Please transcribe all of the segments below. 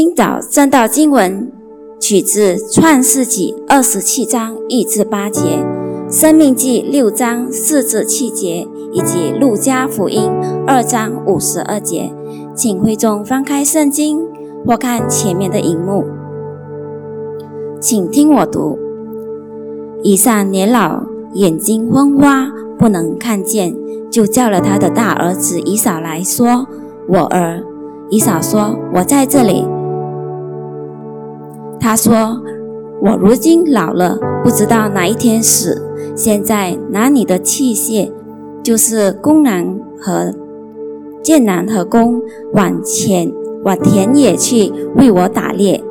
今早正道经文取自创世纪二十七章一至八节，生命记六章四至七节，以及路加福音二章五十二节。请会众翻开圣经或看前面的荧幕，请听我读。以上年老，眼睛昏花，不能看见，就叫了他的大儿子以扫来说：“我儿。”以扫说：“我在这里。”他说：“我如今老了，不知道哪一天死。现在拿你的器械，就是弓囊和。”剑南和弓往前往田野去为我打猎，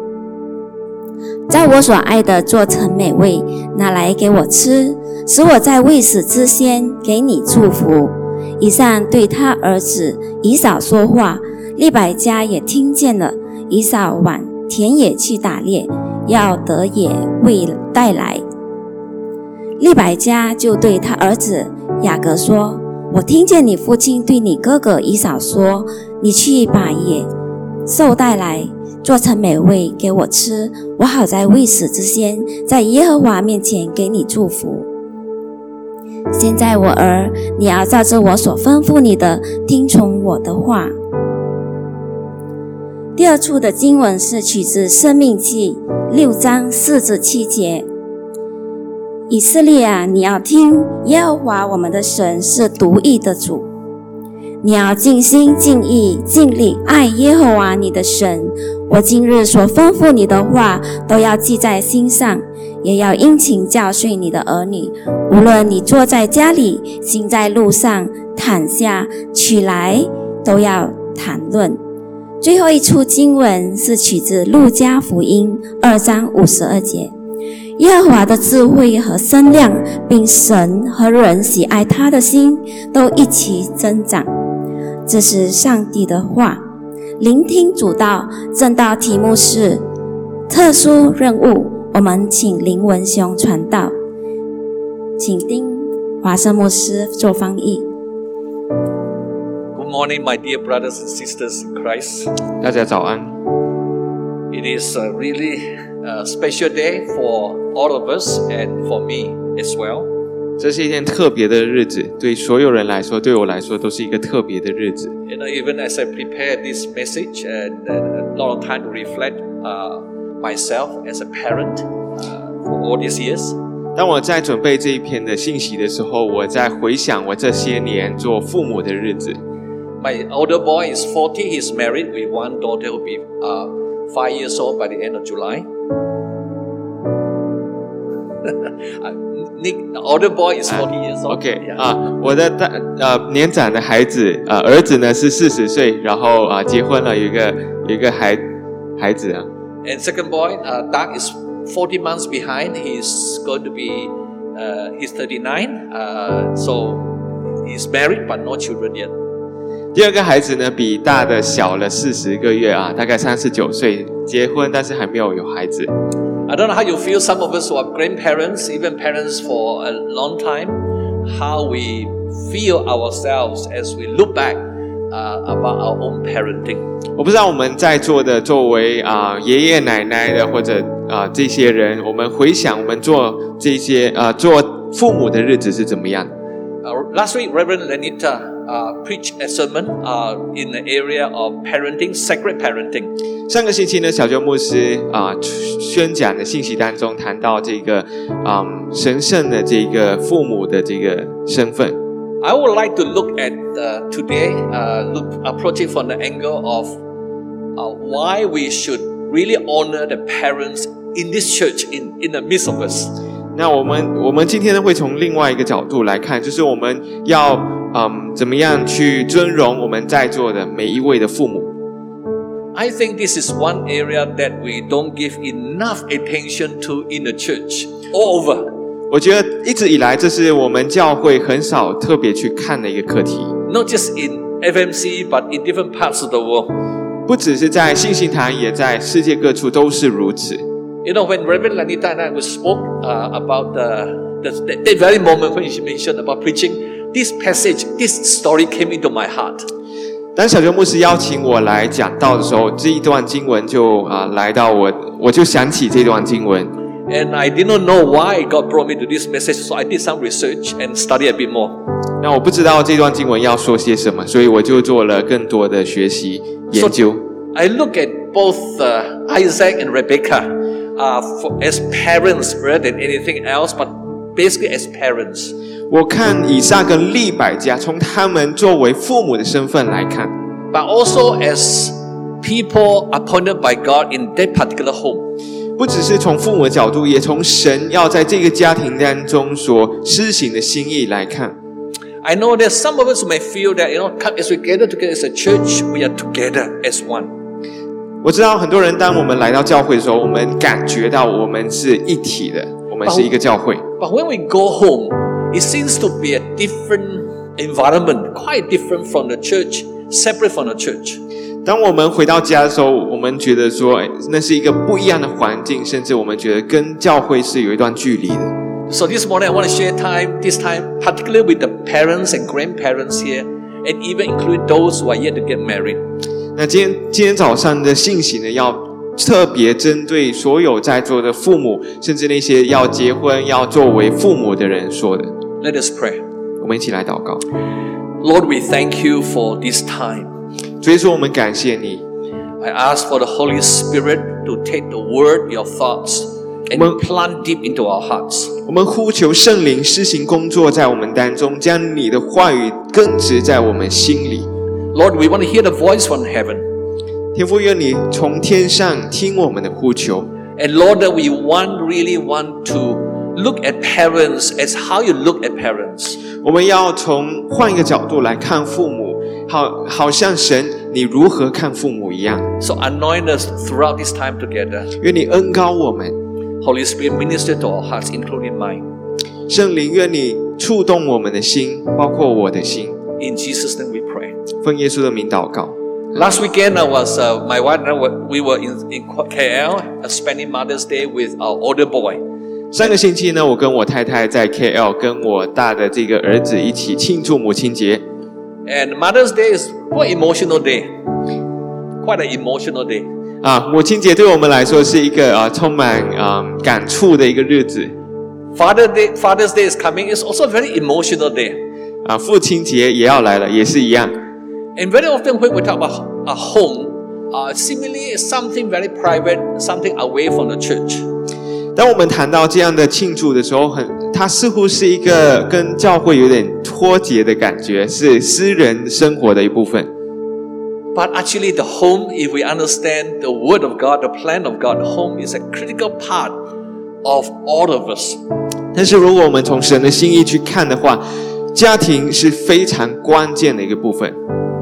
在我所爱的做成美味，拿来给我吃，使我在未死之先给你祝福。以上对他儿子以扫说话，利百加也听见了。以扫往田野去打猎，要得野味带来。利百加就对他儿子雅各说。我听见你父亲对你哥哥以扫说：“你去把野兽带来，做成美味给我吃，我好在未死之先，在耶和华面前给你祝福。”现在我儿，你要照着我所吩咐你的，听从我的话。第二处的经文是取自《生命记》六章四至七节。以色列啊，你要听耶和华我们的神是独一的主，你要尽心尽意尽力爱耶和华你的神。我今日所吩咐你的话，都要记在心上，也要殷勤教训你的儿女。无论你坐在家里，行在路上，躺下起来，都要谈论。最后一处经文是取自路加福音二章五十二节。耶和华的智慧和声量，并神和人喜爱他的心，都一起增长。这是上帝的话。聆听主道，正道题目是特殊任务。我们请林文雄传道，请丁华生牧师做翻译。Good morning, my dear brothers and sisters in Christ. 大家早安。It is a really a special day for all of us and for me as well. 这是一天特别的日子，对所有人来说，对我来说都是一个特别的日子。 You know, even as I prepare this message and uh, a lot of time to reflect uh, myself as a parent uh, for all these years, 当我在准备这一篇的信息的时候，我在回想我这些年做父母的日子。 my older boy is 40. He's married with one daughter who'll be uh, five years old by the end of July. Uh, Nick, the older boy is 40 years old. OK Yeah. 啊，我的大呃年长的孩子呃儿子呢是四十岁，然后啊结婚了，有一个有一个孩孩子啊。 And second boy, uh, Doug is 40 months behind. He's going to be, uh, he's 39. Uh, so he's married but no children yet. 第二个孩子呢比大的小了四十个月啊，大概三十九岁，结婚但是还没有有孩子。I don't know how you feel, some of us who are grandparents, even parents for a long time, how we feel ourselves as we look back uh, about our own parenting. 我不知道我们在座的作为啊、爷爷奶奶的或者啊、这些人，我们回想我们做这些啊、做父母的日子是怎么样？Uh, last week, Reverend Lenita uh, preached a sermon uh, in the area of parenting, sacred parenting. 上个星期呢，小周牧师啊、宣讲的信息当中谈到这个啊、神圣的这个父母的这个身份。 I would like to look at uh, today, uh, look approach it from the angle of uh, why we should really honor the parents in this church, in, in the midst of us. 那我们我们今天呢会从另外一个角度来看，就是我们要 嗯，怎么样去尊荣我们在座的每一位的父母。I think this is one area that we don't give enough attention to in the church all over. 我觉得一直以来，这是我们教会很少特别去看的一个课题。Not just in FMC, but in different parts of the world. 不只是在信心堂，也在世界各处都是如此。You know, when Reverend Lanita and I spoke uh, about the, the that very moment when she mentioned about preaching. this passage, this story came into my heart. 当小周牧师邀请我来讲道的时候，这一段经文就啊、来到我，我就想起这段经文。 And I did not know why God brought me to this message, so I did some research and study a bit more. 那我不知道这段经文要说些什么，所以我就做了更多的学习研究。 I look at both uh, Isaac and Rebecca uh, for, as parents rather than anything else, but basically as parents. 我看以撒跟利百加，从他们作为父母的身份来看，but also as people appointed by God in that particular home. 不只是从父母的角度，也从神要在这个家庭当中所施行的心意来看。I know that some of us may feel that you know, come- as we gather together as a church, we are together as one. 我知道很多人，当我们来到教会的时候，我们感觉到我们是一体的，我们是一个教会。But when we go home, it seems to be a different environment, quite different from the church, separate from the church. 当我们回到家的时候，我们觉得说，哎那是一个不一样的环境，甚至我们觉得跟教会是有一段距离的。 So this morning I want to share time, this time, particularly with the parents and grandparents here, and even include those who are yet to get married. 那今天今天早上的信息呢，要 特别针对所有在座的父母，甚至那些要结婚、要作为父母的人说的。Let us pray. 我们一起来祷告。Lord, we thank you for this time. 所以说，我们感谢你，I ask for the Holy Spirit to take the word, your thoughts, and plant deep into our hearts. 我们呼求圣灵施行工作在我们当中，将你的话语根植在我们心里。Lord, we want to hear the voice from heaven. 天父，愿你从天上听我们的呼求。And Lord, that we want really want to look at parents as how you look at parents. 我们要从换一个角度来看父母，好，好像神你如何看父母一样。So anoint us throughout this time together. 愿你恩高我们，Holy Spirit, minister to our hearts, including mine. 圣灵，愿你触动我们的心，包括我的心。In Jesus' name we pray. 奉耶稣的名祷告。Last weekend, I was uh, my wife and I were, we were in, in KL uh, spending Mother's Day with our older boy. 上个星期呢，我跟我太太在 KL 跟我大的这个儿子一起庆祝母亲节。 And Mother's Day is quite emotional day. Quite an emotional day. 啊，母亲节对我们来说是一个啊充满啊感触的一个日子 Father Day, Father's Day is coming. It's also a very emotional day. 啊，父亲节也要来了，也是一样 And very often when we talk about a home, uh, seemingly it's something very private, something away from the church. 当我们谈到这样的庆祝的时候，很它似乎是一个跟教会有点脱节的感觉，是私人生活的一部分。 But actually, the home, if we understand the Word of God, the plan of God, home is a critical part of all of us. 但是如果我们从神的心意去看的话，家庭是非常关键的一个部分。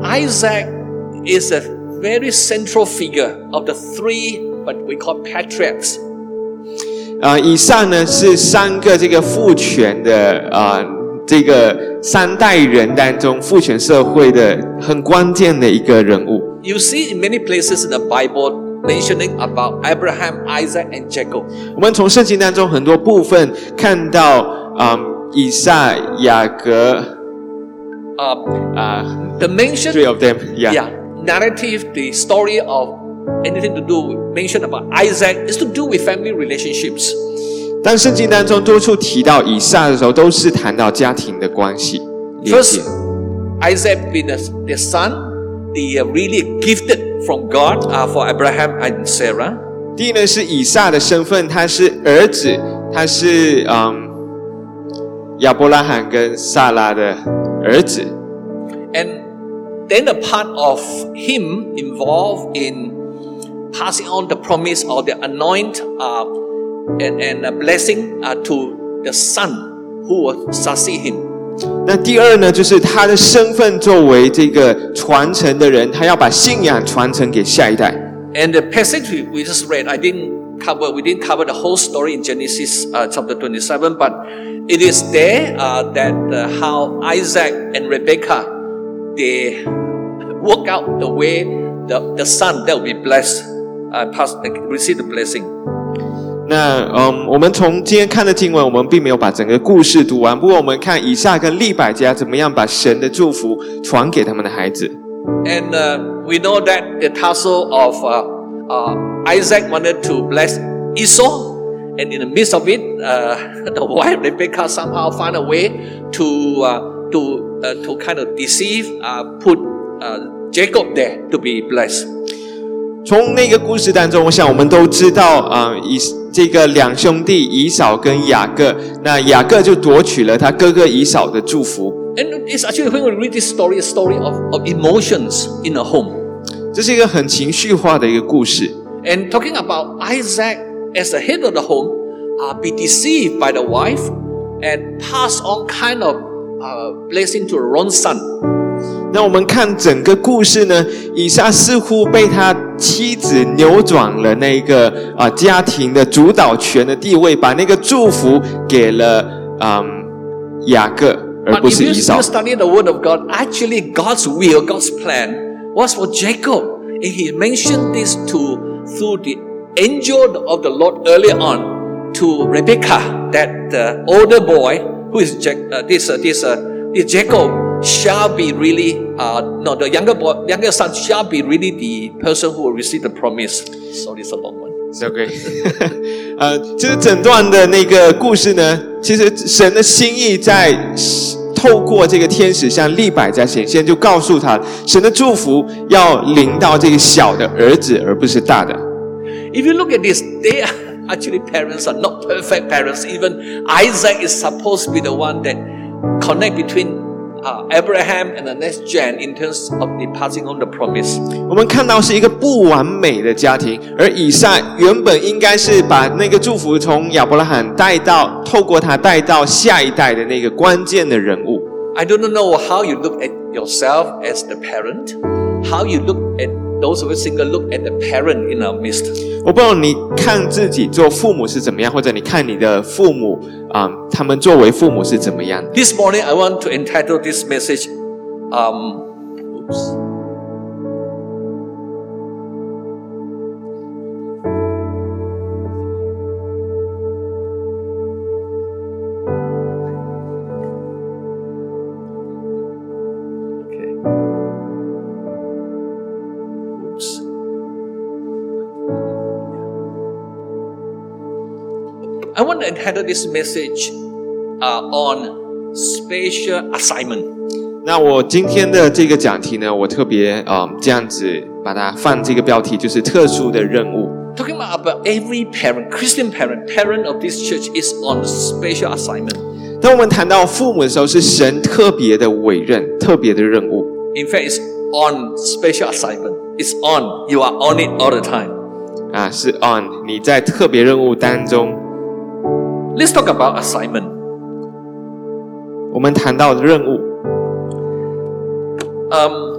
Isaac is a very central figure of the three, but we call patriarchs. Uh, 啊，以撒呢是三个这个父权的啊，这个三代人当中父权社会的很关键的一个人物。You see in many places in the Bible mentioning about Abraham, Isaac, and Jacob. 我们从圣经当中很多部分看到啊，以撒、雅各。Uh, 啊、the mention three of them yeah. yeah, narrative, the story of anything to do mention about Isaac is to do with family relationships. 当圣经当中多处提到以撒的时候，都是谈到家庭的关系 First, Isaac being the, the son, the uh, really gifted from God uh, for Abraham and Sarah. 第一呢是以撒的身份，他是儿子，他是嗯亚伯拉罕跟撒拉的儿子。 And then a part of him involved in passing on the promise or the anoint uh, and, and a blessing uh, to the son who will succeed him. 那第二呢，就是他的身份作为这个传承的人，他要把信仰传承给下一代。 And the passage we, we just read, I didn't cover, we didn't cover the whole story in Genesis uh, chapter 27, but it is there uh, that uh, how Isaac and Rebekah they work out the way the, the son that will be blessed uh, pass uh, receive the blessing. 那嗯，我们从今天看的经文，我们并没有把整个故事读完。不过，我们看以撒跟利百加怎么样把神的祝福传给他们的孩子。And uh, we know that the tassel of uh, uh, Isaac wanted to bless Esau. And in the midst of it, uh, the wife Rebecca somehow found a way to uh, to uh, to kind of deceive, uh, put uh, Jacob there to be blessed. 从那个故事当中，我想我们都知道啊、以这个两兄弟以扫跟雅各，那雅各就夺取了他哥哥以扫的祝福。And it's actually when we read this story, a story of, of emotions in a home. 这是一个很情绪化的一个故事。And talking about Isaac as the head of the home, uh, be deceived by the wife and pass on kind of uh, blessing to the wrong son. 那我们看整个故事呢，以撒似乎被他妻子扭转了那个啊、呃、家庭的主导权的地位，把那个祝福给了嗯雅各，而不是以扫。But if you study the word of God, actually God's will, God's plan was for Jacob, and He mentioned this to through the angel of the Lord earlier on to Rebecca, that the older boy who is Jac- uh, this uh, this uh, this Jacob shall be really uh, no the younger boy younger son shall be really the person who will receive the promise. Sorry, it's a long one. It's OK，呃，就是整段的那个故事呢，其实神的心意在透过这个天使向利百加显现，就告诉他，神的祝福要临到这个小的儿子，而不是大的。If you look at this, they are actually parents are not perfect parents. Even Isaac is supposed to be the one that connect between uh, Abraham and the next gen in terms of the passing on the promise. 我们看到是一个不完美的家庭，而以撒原本应该是把那个祝福从亚伯拉罕带到，透过他带到下一代的那个关键的人物。 I don't know how you look at yourself as the parent, how you look at those of us single look at the parent in our midst. 我不知道你看自己做父母是怎么样，或者你看你的父母啊、他们作为父母是怎么样的。This morning, I want to entitle this message. Um, oops. entitled this message uh, on special assignment。那我今天的这个讲题呢，我特别啊、嗯、这样子把它放这个标题，就是特殊的任务。Talking about every parent, Christian parent, parent of this church is on special assignment。当我们谈到父母的时候，是神特别的委任、特别的任务。In fact, it's on special assignment. It's on. You are on it all the time. 啊，是 Let's talk about assignment. 我们谈到的任务。 Um,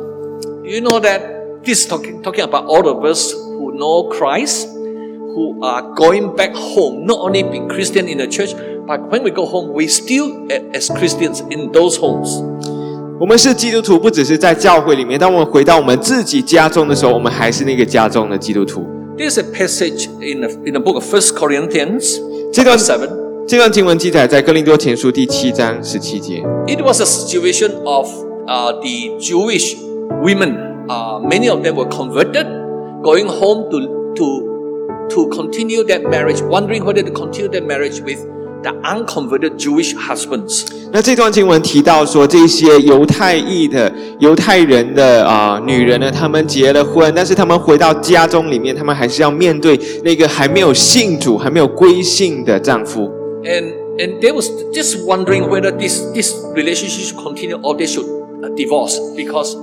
you know that this is talking, talking about all of us who know Christ, who are going back home, not only being Christian in the church, but when we go home, we still a- as Christians in those homes. 我们是基督徒，不只是在教会里面，当我们回到我们自己家中的时候，我们还是那个家中的基督徒。 There's a passage in the, in the book of First Corinthians, 这段 chapter 7. 这段经文记载在哥林多前书第七章十七节。It was a situation of uh, the Jewish women. Uh, many of them were converted, going home to, to, to continue that marriage, wondering whether to continue that marriage with the unconverted Jewish husbands. 那这段经文提到说，这些犹太裔的犹太人的啊、女人呢，她们结了婚，但是她们回到家中里面，她们还是要面对那个还没有信主、还没有归信的丈夫。And, and they was just wondering whether this, this relationship should continue or they should uh, divorce because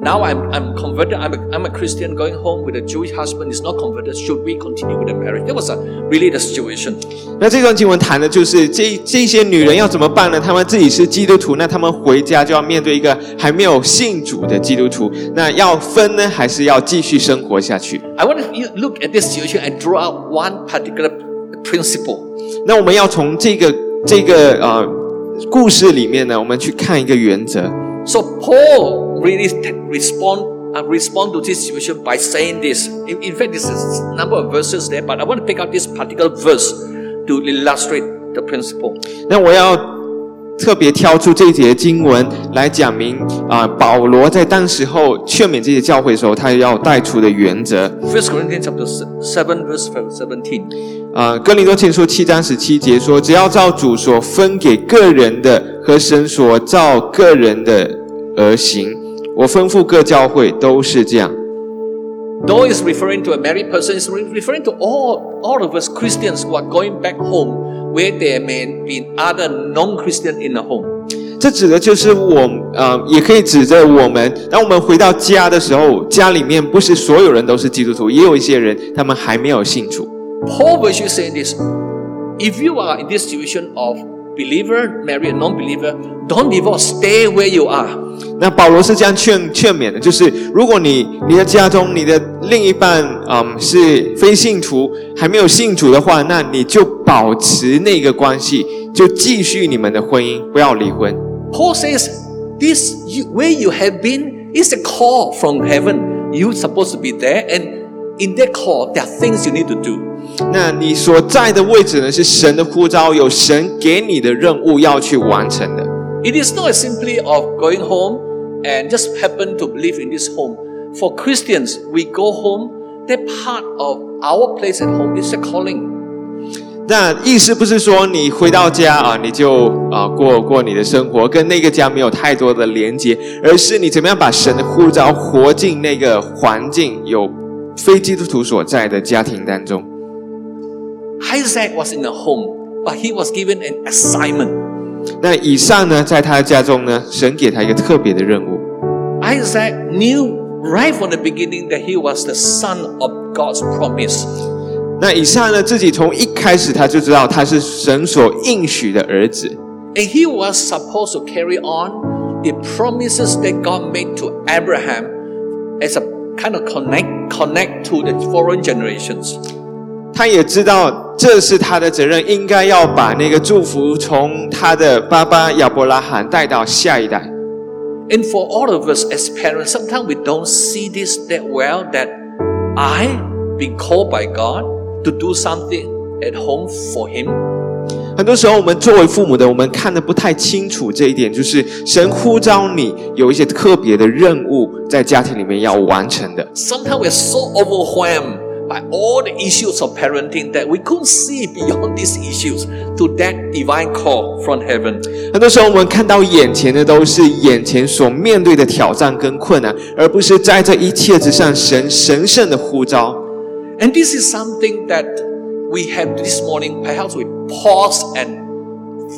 now I'm, I'm converted, I'm a, I'm a Christian going home with a Jewish husband is not converted. Should we continue with the marriage? That was a, really the situation. 那这段经文谈的就是这这些女人要怎么办呢？她们自己是基督徒，那她们回家就要面对一个还没有信主的基督徒，那要分呢，还是要继续生活下去？ I want to you look at this situation and draw out one particular principle. 那我们要从这个这个呃故事里面呢，我们去看一个原则。So Paul really respond uh, respond to this situation by saying this. In, in fact, this is a number of verses there, but I want to pick out this particular verse to illustrate the principle. 那我要特别挑出这一节经文来讲明啊，保罗在当时候劝勉这些教会的时候，他要带出的原则。First Corinthians chapter seven verse seventeen. 啊，哥林多前书七章十七节说：“只要照主所分给个人的和神所照个人的而行。”我吩咐各教会都是这样。Though it's referring to a married person, re- referring to all, all of us Christians who are going back home where there may be other non-Christian in the home. 这指的就是我，呃，也可以指着我们。当我们回到家的时候，家里面不是所有人都是基督徒，也有一些人他们还没有信主。Paul was just saying this. If you are in this situation of believer, married, non-believer, don't divorce. Stay where you are. 那保罗是这样劝劝勉的，就是如果你你的家中你的另一半嗯是非信徒还没有信主的话，那你就保持那个关系，就继续你们的婚姻，不要离婚。 Paul says, "This you, where you have been is a call from heaven. You're supposed to be there, and in that call, there are things you need to do." 那你所在的位置呢，是神的呼召，有神给你的任务要去完成的。It is not simply of going home and just happen to live in this home. For Christians, we go home. That part of our place at home is a calling. 那意思不是说你回到家啊，你就啊过过你的生活，跟那个家没有太多的连接，而是你怎么样把神的呼召活进那个环境，有非基督徒所在的家庭当中。Isaac was in a home, but he was given an assignment. 那以撒呢，在他的家中呢，神给他一个特别的任务。Isaac knew right from the beginning that he was the son of God's promise. 那以撒呢，自己从一开始他就知道他是神所应许的儿子。And he was supposed to carry on the promises that God made to Abraham as a kind of connect connect to the foreign generations. 他也知道这是他的责任，应该要把那个祝福从他的爸爸亚伯拉罕带到下一代。And for all of us as parents, sometimes we don't see this that well that I been called by God to do something at home for him. 很多时候，我们作为父母的，我们看得不太清楚这一点，就是神呼召你有一些特别的任务在家庭里面要完成的。Sometimes we're so overwhelmed by all the issues of parenting that we couldn't see beyond these issues to that divine call from heaven. 很多时候，我们看到眼前的都是眼前所面对的挑战跟困难，而不是在这一切之上神神圣的呼召。 And this is something that we have this morning. Perhaps we pause and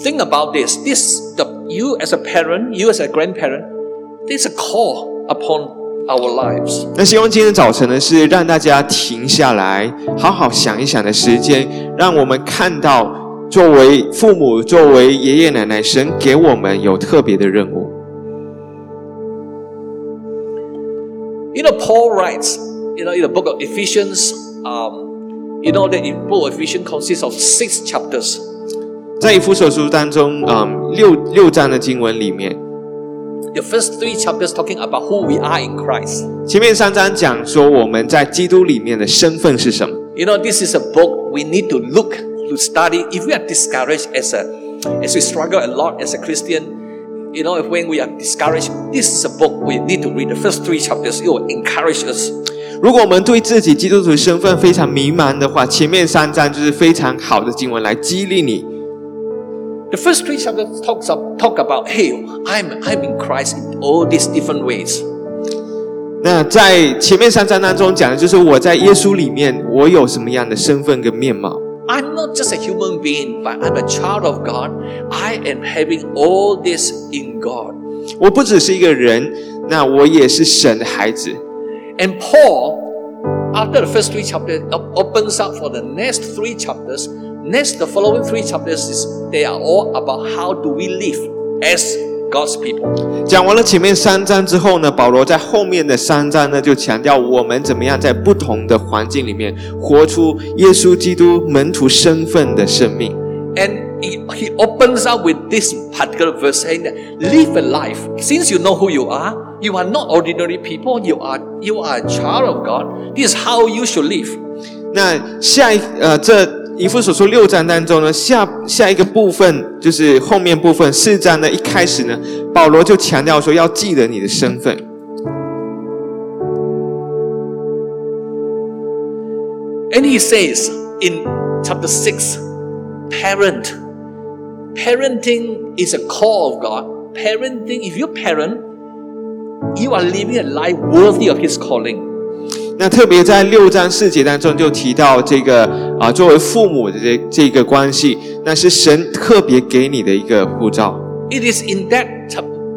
think about this. This, the, you as a parent, you as a grandparent, there's a call upon our lives. 那希望今天早晨呢，是让大家停下来，好好想一想的时间，让我们看到作为父母、作为爷爷奶奶，神给我们有特别的任务。You know, Paul writes, you know, in the book of Ephesians, um, you know that in book of Ephesians consists of six chapters. 在以弗所书当中，嗯，六六章的经文里面，The first three chapters talking about who we are in Christ. 前面三章讲说我们在基督里面的身份是什么。 You know, this is a book we need to look to study. If we are discouraged as a, as we struggle a lot as a Christian, you know, if when we are discouraged, this is a book we need to read. The first three chapters, it will encourage us. 如果我们对自己基督徒身份非常迷茫的话，前面三章就是非常好的经文来激励你。 The first three chapters talks up, talk about, hey, I'm I'm in Christ in all these different ways. 那在前面三章当中讲的就是我在耶稣里面我有什么样的身份跟面貌。 I'm not just a human being, but I'm a child of God. I am having all this in God. 我不只是一个人，那我也是神的孩子。 And Paul, after the first three chapters, op- opens up for the next three chapters. Next, the following three chapters is they are all about how do we live as God's people. 讲完了前面三章之后呢，保罗在后面的三章呢就强调我们怎么样在不同的环境里面活出耶稣基督门徒身份的生命。 And he, he opens up with this particular verse saying that live a life. Since you know who you are, you are not ordinary people, you are you are a child of God. This is how you should live. 那下一呃，这 以弗所书六章当中呢，下下一个部分就是后面部分四章呢，一开始呢，保罗就强调说要记得你的身份。And he says in chapter 6 parent. Parenting is a call of God. Parenting, if you parent, you are living a life worthy of His calling. 那特别在六章四节当中就提到这个啊，作为父母的这这个关系，那是神特别给你的一个护照。It is in that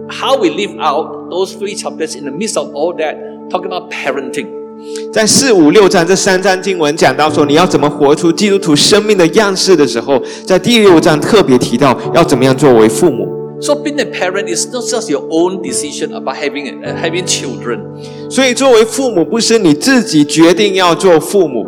how we live out those three chapters in the midst of all that, talking about parenting. 在四五六章这三章经文讲到说你要怎么活出基督徒生命的样式的时候，在第六章特别提到要怎么样作为父母。So being a parent is not just your own decision about having uh, having children. 所以作为父母，不是你自己决定要做父母，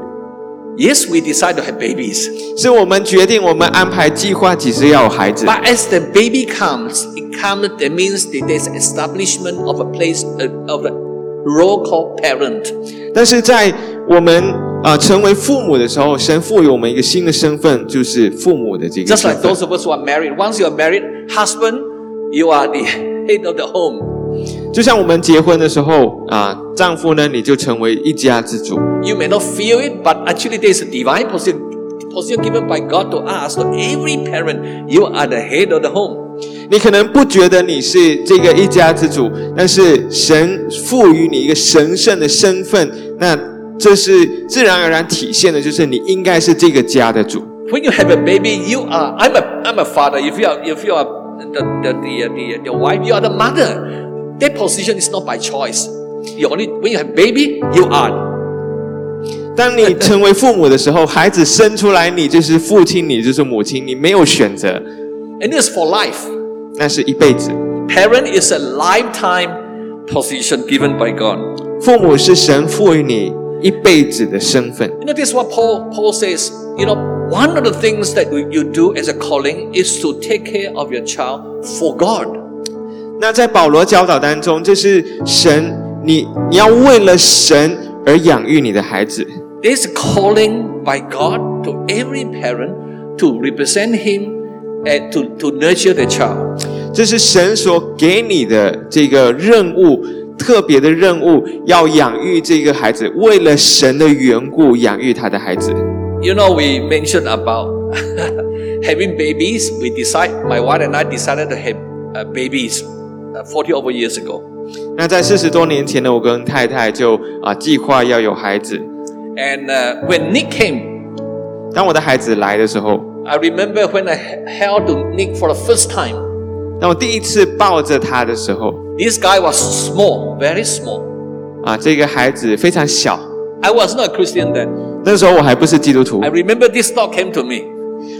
Yes, we decide to have babies, 是我们决定我们安排计划几时要有孩子。 but as the baby comes, it comes. That means that there's establishment of a place uh, of a role called parent. 但是在我们 啊、成为父母的时候，神赋予我们一个新的身份，就是父母的这个 Just like those of us who are married. Once you are married, husband, you are the head of the home. 就像我们结婚的时候啊、丈夫呢，你就成为一家之主。You may not feel it, but actually there is a divine position, position given by God to us. To every parent, you are the head of the home. 你可能不觉得你是这个一家之主，但是神赋予你一个神圣的身份，那这是自然而然体现的，就是你应该是这个家的主。 When you have a baby, you are. I'm a. I'm a father. If you are. If you are the the the the, the wife, you are the mother. That position is not by choice. You only when you have baby, you are. 当你成为父母的时候，孩子生出来，你就是父亲，你就是母亲，你没有选择， And this is for life. 那是一辈子。 Parent is a lifetime position given by God. 父母是神赋予你 一辈子的身份。 You know, this is what Paul Paul says. You know, one of the things that you you do as a calling is to take care of your child for God. 那在保罗教导当中，就是神，你你要为了神而养育你的孩子。 There's a calling by God to every parent to represent Him and to, to nurture the child. 这是神所给你的这个任务， 特别的任务，要养育这个孩子，为了神的缘故养育他的孩子。 You know, we mentioned about having babies. We decide, my wife and I decided to have uh, babies uh, 40 over years ago. 那在四十多年前呢，我跟太太就啊计划要有孩子。 And uh, when Nick came, 当我的孩子来的时候， I remember when I h- held to Nick for the first time. 当我第一次抱着他的时候， This guy was small, very small. 啊，这个孩子非常小。 I was not a Christian then. 那时候我还不是基督徒 I，remember this thought came to me.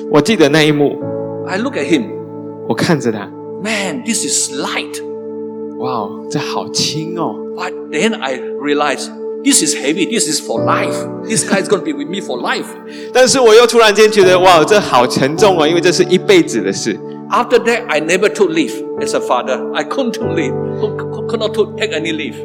我记得那一幕， I look at him. 我看着他， Man, this is light. 哇哦，这好轻哦。 But then I realized this is heavy. This is for life. This guy is going to be with me for life. 但是我又突然间觉得，哇，这好沉重哦，因为这是一辈子的事。 After that, I never took leave as a father. I couldn't take leave. Could, could- could not to- take any leave.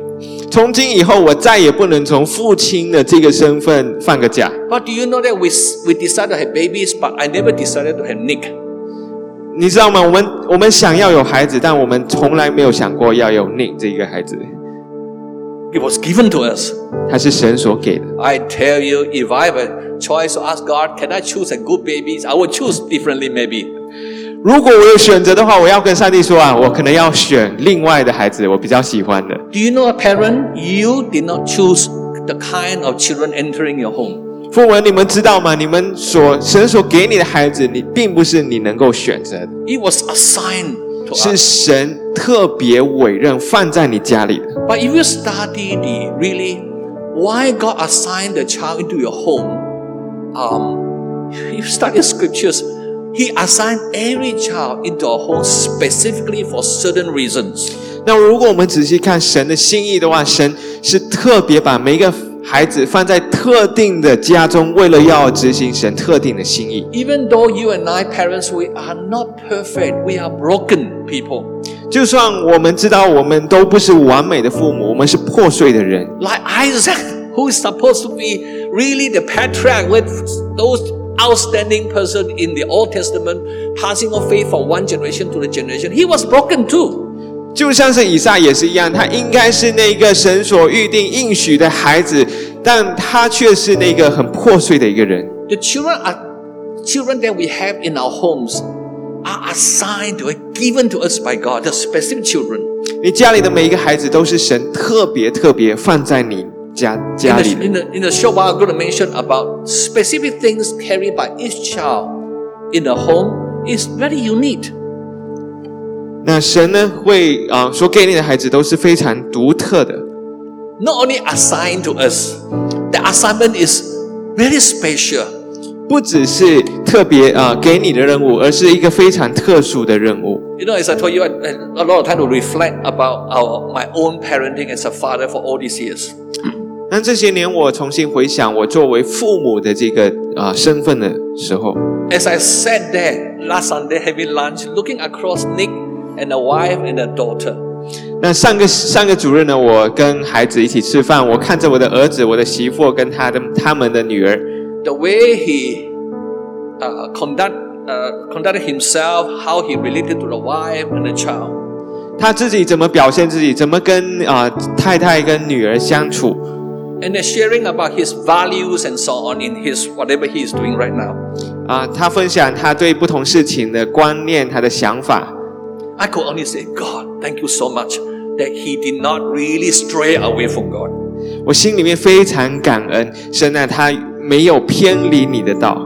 从今以后，我再也不能从父亲的这个身份放个假。 But do you know that we, s- we decided to have babies, but I never decided to have Nick. 你知道吗？我们我们想要有孩子，但我们从来没有想过要有你这个孩子， It was given to us. 他是神所给的。 I tell you, if I have a choice to ask God, can I choose a good babies? I would choose differently maybe. 如果我有选择的话，我要跟上帝说啊，我可能要选另外的孩子，我比较喜欢的。 Do you know a parent? You did not choose the kind of children entering your home. 父母，你们知道吗？你们所神所给你的孩子，你并不是你能够选择的， It was assigned to 是 us. 神特别委任放在你家里的。 But if you study the really why God assigned the child into your home, um, if you study scriptures, He assigned every child into a home specifically for certain reasons. 那如果我们仔细看神的心意的话，神是特别把每一个孩子放在特定的家中，为了要执行神特定的心意。 Even though you and I, parents, we are not perfect, we are broken people. 就算我们知道我们都不是完美的父母，我们是破碎的人， Like Isaac, who is supposed to be really the patriarch with those outstanding person in the Old Testament, passing of faith from one generation to the generation. He was broken too. 就像是以撒也是一样，他应该是那个神所预定应许的孩子，但他却是那个很破碎的一个人。 The children are children that we have in our homes are assigned or given to us by God, the specific children. 你家里的每一个孩子都是神特别特别放在你 家 In 家 the, 里的 in。the, in the short while, I'm going to mention about specific things carried by each child in the home is very unique. 那神呢会啊、所给你的孩子都是非常独特的， Not only assigned to us, the assignment is very special. 不只是特别啊、给你的任务，而是一个非常特殊的任务。 You know, as I told you, I, I- a lot of time to reflect about our, my own parenting as a father for all these years. 那这些年我重新回想我作为父母的这个啊、身份的时候，As I sat there last Sunday having lunch, looking across Nick and the wife and the daughter, 那上个上个主任呢，我跟孩子一起吃饭，我看着我的儿子、我的媳妇跟他的他们的女儿，the way he uh, conduct, uh, conducted himself, how he related to the wife and the child. 他自己怎么表现自己，怎么跟啊、太太跟女儿相处，And they're sharing about his values and so on in his whatever he is doing right now. 啊、他分享他对不同事情的观念、他的想法。 I could only say, God, thank you so much that he did not really stray away from God. 我心里面非常感恩，神啊，他没有偏离你的道。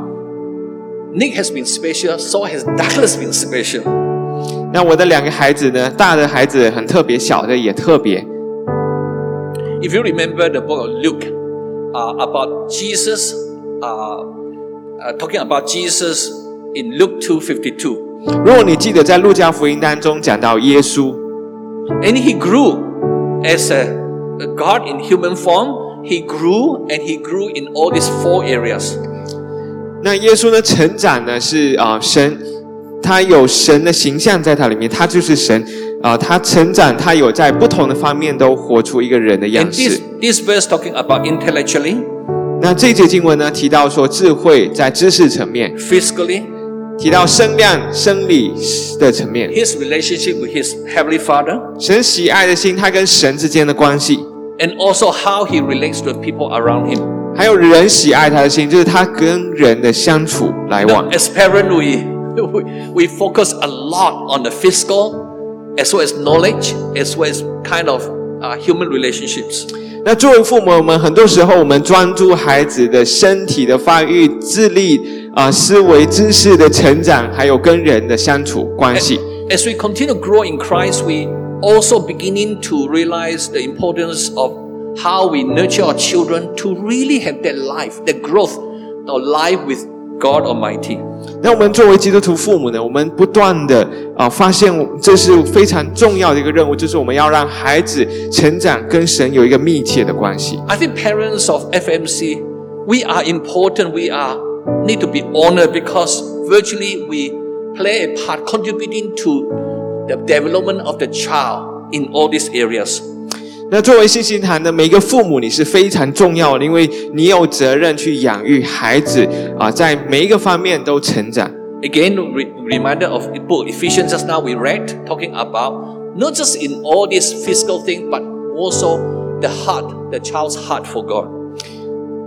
Nick has been special, so has Douglas been special. 那我的两个孩子呢，大的孩子很特别，小的也特别。 If you remember the book of Luke uh, about Jesus, uh, uh, talking about Jesus in Luke 2:52, 如果你记得在路加福音当中讲到耶稣， and he grew as a, a God in human form. He grew and he grew in all these four areas. 那耶稣呢成长呢是啊、神， 他有神的形象在他里面，他就是神啊、他成长，他有在不同的方面都活出一个人的样 And this verse talking about intellectually, 那这节经文呢提到说智慧在知识层面，physically, 提到声量生理的层面，his relationship with his heavenly Father, 神喜爱的心，他跟神之间的关系，and also how he relates to people around him. 还有人喜爱他的心，就是他跟人的相处来往。as parents, we, we we focus a lot on the physical, as well as knowledge, as well as kind of uh, human relationships. 那作为父母，我们很多时候我们专注孩子的身体的发育、智力啊、思维、知识的成长，还有跟人的相处关系。 As we continue to grow in Christ, we also beginning to realize the importance of how we nurture our children to really have that life, that growth, or life with God Almighty. 那我们作为基督徒父母呢，我们不断的啊发现这是非常重要的一个任务，就是我们要让孩子成长跟神有一个密切的关系。 I think parents of FMC, we are important. We are need to be honored because virtually we play a part contributing to the development of the child in all these areas. 那作为信心堂的每一个父母，你是非常重要的，因为你有责任去养育孩子啊，在每一个方面都成长。Again, re- reminder of the book Ephesians just now we read, talking about not just in all these physical things, but also the heart, the child's heart for God.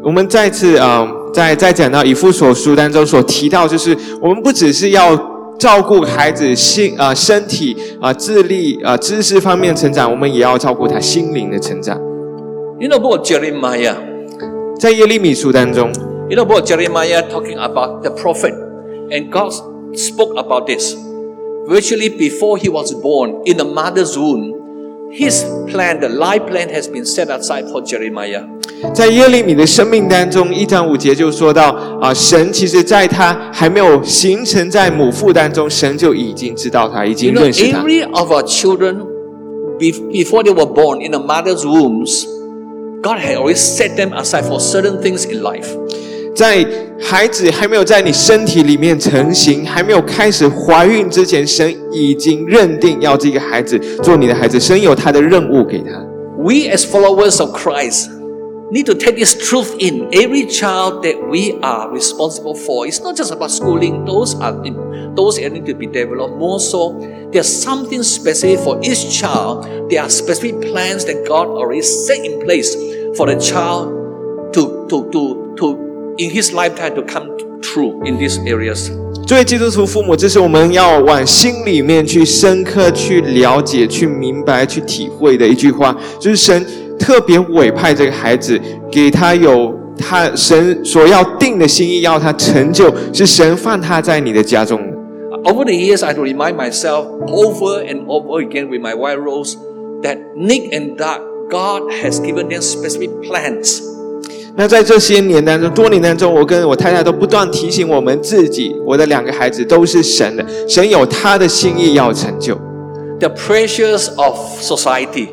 我们再次啊、呃在在讲到以父所书当中所提到，就是我们不只是要照顾孩子心啊、身体啊、智力啊、知识方面成长，我们也要照顾他心灵的成长。You know about Jeremiah. 在耶利米书当中，You know about Jeremiah talking about the prophet, and God spoke about this. Virtually before he was born in the mother's womb, his plan, the life plan, has been set aside for Jeremiah. 在耶利米的生命当中，一章五节就说到啊、神其实在他还没有形成在母腹当中，神就已经知道他，已 You 经 know, 认识他。 every of our children, be- before they were born in the mother's wombs, God had already set them aside for certain things in life. 在孩子还没有在你身体里面成型，还没有开始怀孕之前，神已经认定要这个孩子做你的孩子，神有他的任务给他。 We, as followers of Christ, need to take this truth in. Every child that we are responsible for, it's not just about schooling. Those are those that need to be developed. More so, there's something specific for each child. There are specific plans that God already set in place for the child to to to to in his lifetime to come true in these areas. 作为基督徒父母，这是我们要往心里面去深刻去了解、去明白、去体会的一句话，就是神特别委派这个孩子，给他有他神所要定的心意，要他成就，是神放他在你的家中。Over the years, I had to remind myself over and over again with my white rose that Nick and Doug, God has given them specific plans. 那在这些年当中，多年当中，我跟我太太都不断提醒我们自己，我的两个孩子都是神的，神有他的心意要成就。The pressures of society,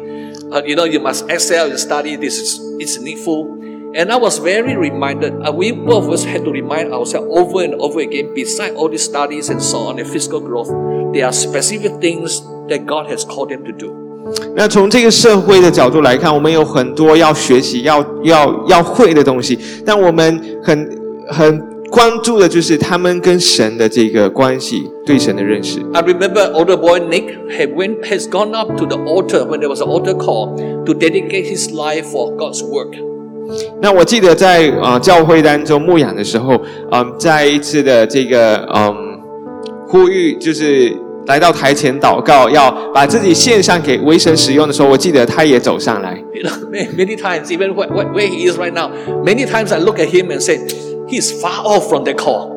uh, you know, you must excel in study. This is it's needful. And I was very reminded. Uh, we both of us had to remind ourselves over and over again. Beside all these studies and so on, and physical growth, there are specific things that God has called them to do. 那从这个社会的角度来看，我们有很多要学习、要要要会的东西，但我们很很关注的就是他们跟神的这个关系，对神的认识。I remember older boy Nick had went, has gone up to the altar when there was an altar call to dedicate his life for God's work. 那我记得在呃教会当中牧养的时候，嗯、在一次的这个嗯呼吁，就是来到台前祷告，要把自己献上给为神使用的时候，我记得他也走上来。 You know, many, many times, even where, where where he is right now, many times I look at him and say, he's far off from the call.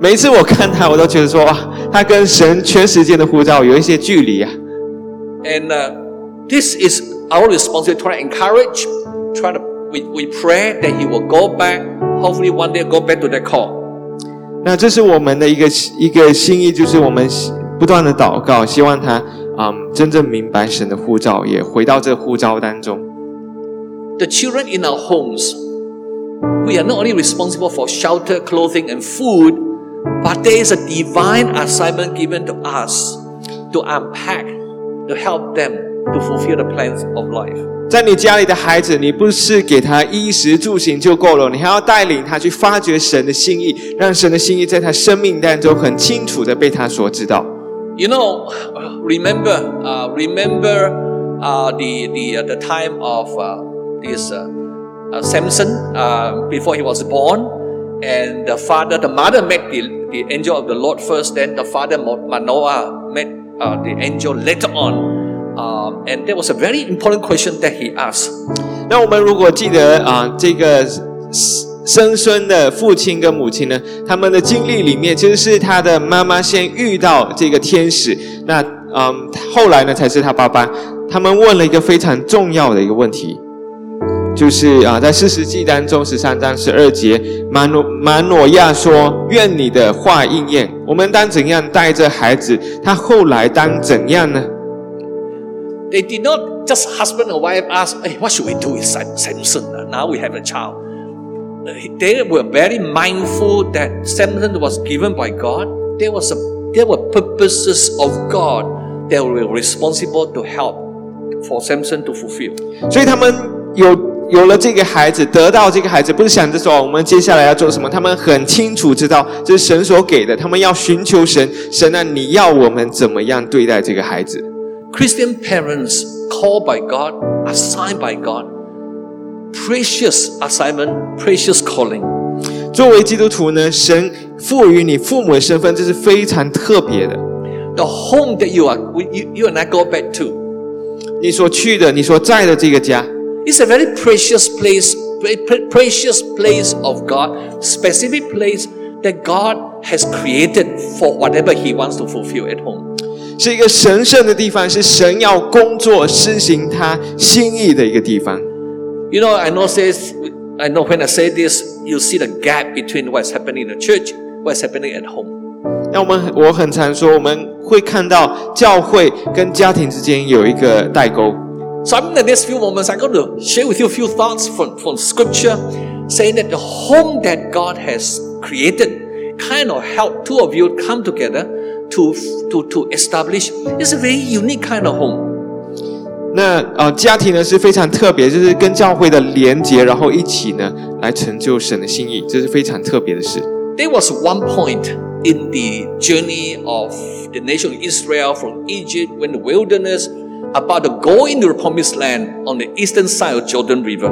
每一次我看他，我都觉得说，哇，他跟神全时间的呼召有一些距离啊。 And uh, this is our responsibility to try to encourage, try to, we, we pray that he will go back, hopefully one day go back to the call. 那这是我们的一个一个心意，就是我们 不断的祷告，希望他嗯真正明白神的呼召，也回到这呼召当中。The children in our homes, we are not only responsible for shelter, clothing, and food, but there is a divine assignment given to us to unpack, to help them to fulfill the plans of life. 在你家里的孩子，你不是给他衣食住行就够了，你还要带领他去发掘神的心意，让神的心意在他生命当中很清楚的被他所知道。You know, remember, uh, remember uh, the the uh, the time of uh, this uh, uh, Samson uh, before he was born, and the father, the mother met the, the angel of the Lord first. Then the father Mo- Manoah met uh, the angel later on, um, and there was a very important question that he asked. 那我们如果记得啊、这个 生孙的父亲跟母亲呢，他们的经历里面，其实是他的妈妈先遇到这个天使，那嗯，后来呢才是他爸爸。他们问了一个非常重要的一个问题，就是啊，在四十记当中十三章十二节，马诺马诺亚说：“愿你的话应验。”我们当怎样带着孩子？他后来当怎样呢？They did not just husband and wife ask, "Hey, what should we do with Samson? Now we have a child." Uh, They were very mindful that Samson was given by God. There was a, there were purposes of God that were responsible to help for Samson to fulfill. 所以他们有有了这个孩子，得到这个孩子，不是想着说哦我们接下来要做什么，他们很清楚知道这是神所给的，他们要寻求神，神啊，你要我们怎么样对待这个孩子？ Christian parents called by God, assigned by God, precious assignment, precious calling. 作为基督徒呢，神赋予你父母的身份，这是非常特别的。 The home that you are, you, you and I go back to, 你所去的，你所在的这个家， It's a very precious place, very pre- precious place of God, specific place that God has created for whatever He wants to fulfill at home. 是一个神圣的地方，是神要工作施行他心意的一个地方。 You know, I know says, I know when I say this, you see the gap between what's happening in the church, what's happening at home. 那我们我很常说，我们会看到教会跟家庭之间有一个代沟。 So in the next few moments, I'm going to share with you a few thoughts from, from Scripture, saying that the home that God has created kind of help two of you come together to, to, to establish is a very unique kind of home. 那呃，家庭呢是非常特别，就是跟教会的连结，然后一起呢来成就神的心意，这是非常特别的事。There was one point in the journey of the nation of Israel from Egypt when the wilderness about to go into the promised land on the eastern side of Jordan River.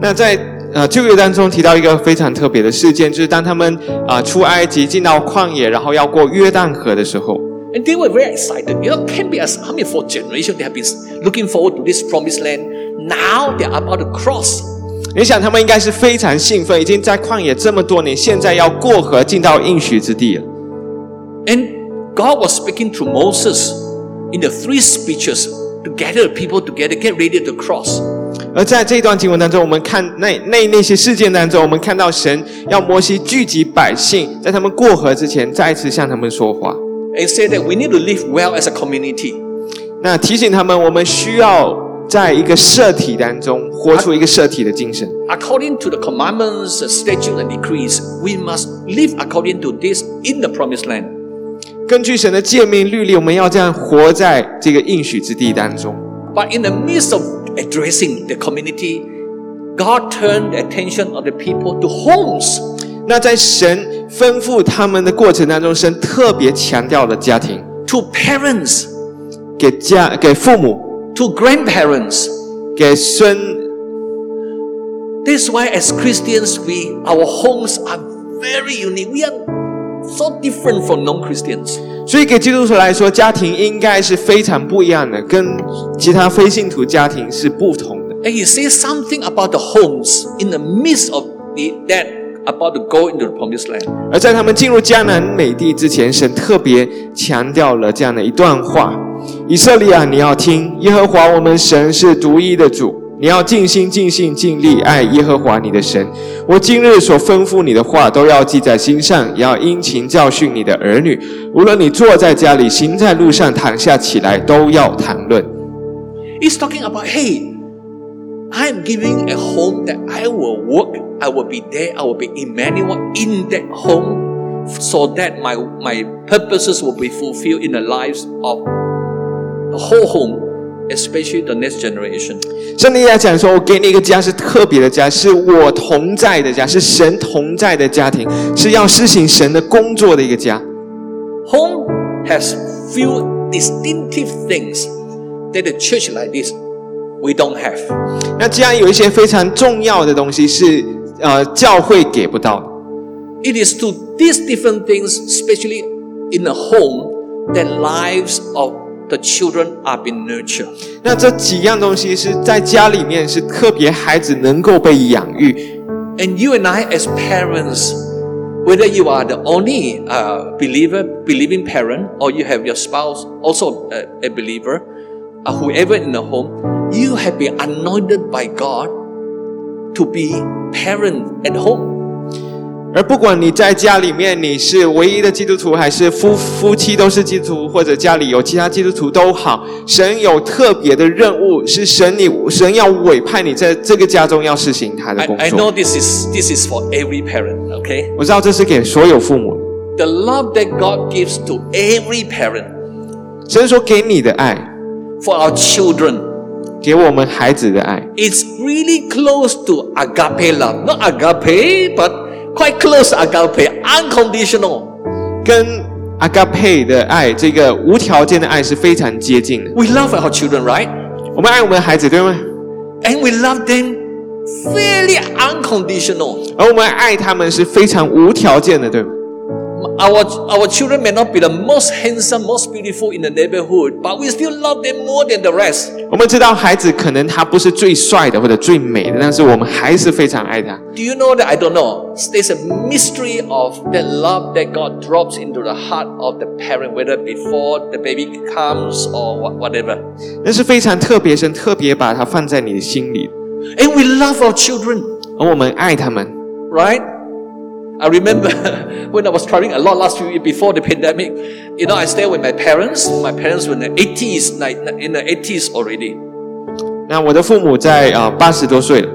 那在呃旧约当中提到一个非常特别的事件，就是当他们啊、出埃及进到旷野，然后要过约旦河的时候，And they were very excited. You know, can be as how many for generations they have been looking forward to this promised land. Now they are about to cross. 你想他们应该是非常兴奋，已经在旷野这么多年，现在要过河进到应许之地了。 And God was speaking through Moses in the three speeches to gather the people together, get ready to cross. 而在这段经文当中，我们看那那那些事件当中，我们看到神要摩西聚集百姓，在他们过河之前，再一次向他们说话。 And said that we need to live well as a community. 那提醒他们，我们需要在一个社体当中活出一个社体的精神。 According to the commandments, the statutes, and decrees, we must live according to this in the promised land. 根据神的诫命律例，我们要这样活在这个应许之地当中。 But in the midst of addressing the community, God turned the attention of the people to homes. 那在神 吩咐他们的过程当中，神特别强调了家庭， to parents, 给家给父母， to grandparents. 给孙。 That's why, as Christians, we our homes are very unique. We are so different from non-Christians. 所以给基督徒来说，家庭应该是非常不一样的，跟其他非信徒家庭是不同的。 And he says something about the homes in the midst of the, that About to go into the promised land. 而在他们进入迦南美地之前，神特别强调了这样的一段话：以色列啊，你要听，耶和华我们神是独一的主，你要尽心、尽性、尽力爱耶和华你的神。我今日所吩咐你的话，都要记在心上，也要殷勤教训你的儿女。无论你坐在家里，行在路上，躺下起来，都要谈论。He's talking about, hey, I'm giving a home that I will work, I will be there, I will be Emmanuel in that home, so that my my purposes will be fulfilled in the lives of the whole home, especially the next generation. 圣经在讲说，我给你一个家是特别的家，是我同在的家，是神同在的家庭，是要施行神的工作的一个家。 Home has few distinctive things that the church like this we don't have. 那家有一些非常重要的东西是呃教会给不到的。 It is to these different things, especially in the home, that lives of the children are being nurtured. 那这几样东西是在家里面是特别孩子能够被养育。 And you and I, as parents, whether you are the only uh, believer, believing parent, or you have your spouse also a, a believer, uh, whoever in the home, you have been anointed by God to be parent at home. 而不管你在家里面你是唯一的基督徒，还是夫夫妻都是基督徒，或者家里有其他基督徒都好，神有特别的任务，是神你神要委派你在这个家中要实行他的 I, 工 I 作。 know this is this is for every parent, okay? 我知道这是给所有父母的。 The love that God gives to every parent 神所给你的爱， for our children 给我们孩子的爱， is really close to agape love. Not agape, but quite close to agape, unconditional. 跟阿嘎佩的爱，这个无条件的爱是非常接近的。 We love our children, right? 我们爱我们的孩子，对吗？ And we love them fairly unconditional. 而我们爱他们是非常无条件的，对吗？ Our, our children may not be the most handsome, most beautiful in the neighborhood, but we still love them more than the rest. 我们知道孩子可能他不是最帅的或者最美的，但是我们还是非常爱他。 Do you know that? I don't know. There's a mystery of that love that God drops into the heart of the parent, whether before the baby comes or wha- whatever. 那是非常特别，神特别把它放在你的心里， And we love our children, 而我们爱他们。 right? I remember when I was traveling a lot last few years before the pandemic. You know, I stayed with my parents. My parents were in the 80s, like in the 80s already. 那我的父母在啊八十多岁了，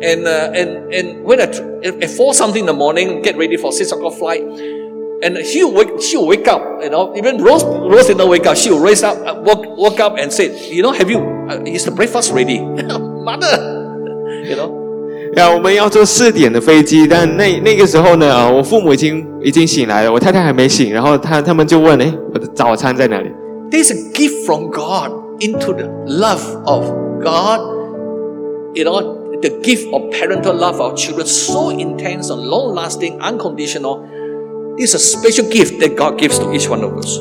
And uh, and and when I tr- at at four something in the morning, get ready for six o'clock flight. And she will wake, she will wake up, you know. Even Rose, Rose didn't wake up. She will raise up, uh, woke, woke up and say, you know, have you, uh, is the breakfast ready? Mother, you know. 呀，我们要坐四点的飞机，但那那个时候呢，啊，我父母已经已经醒来了，我太太还没醒，然后他他们就问，哎，我的早餐在哪里？There's a gift from God into the love of God. You know, the gift of parental love of children, so intense and long lasting, unconditional. It's a special gift that God gives to each one of us.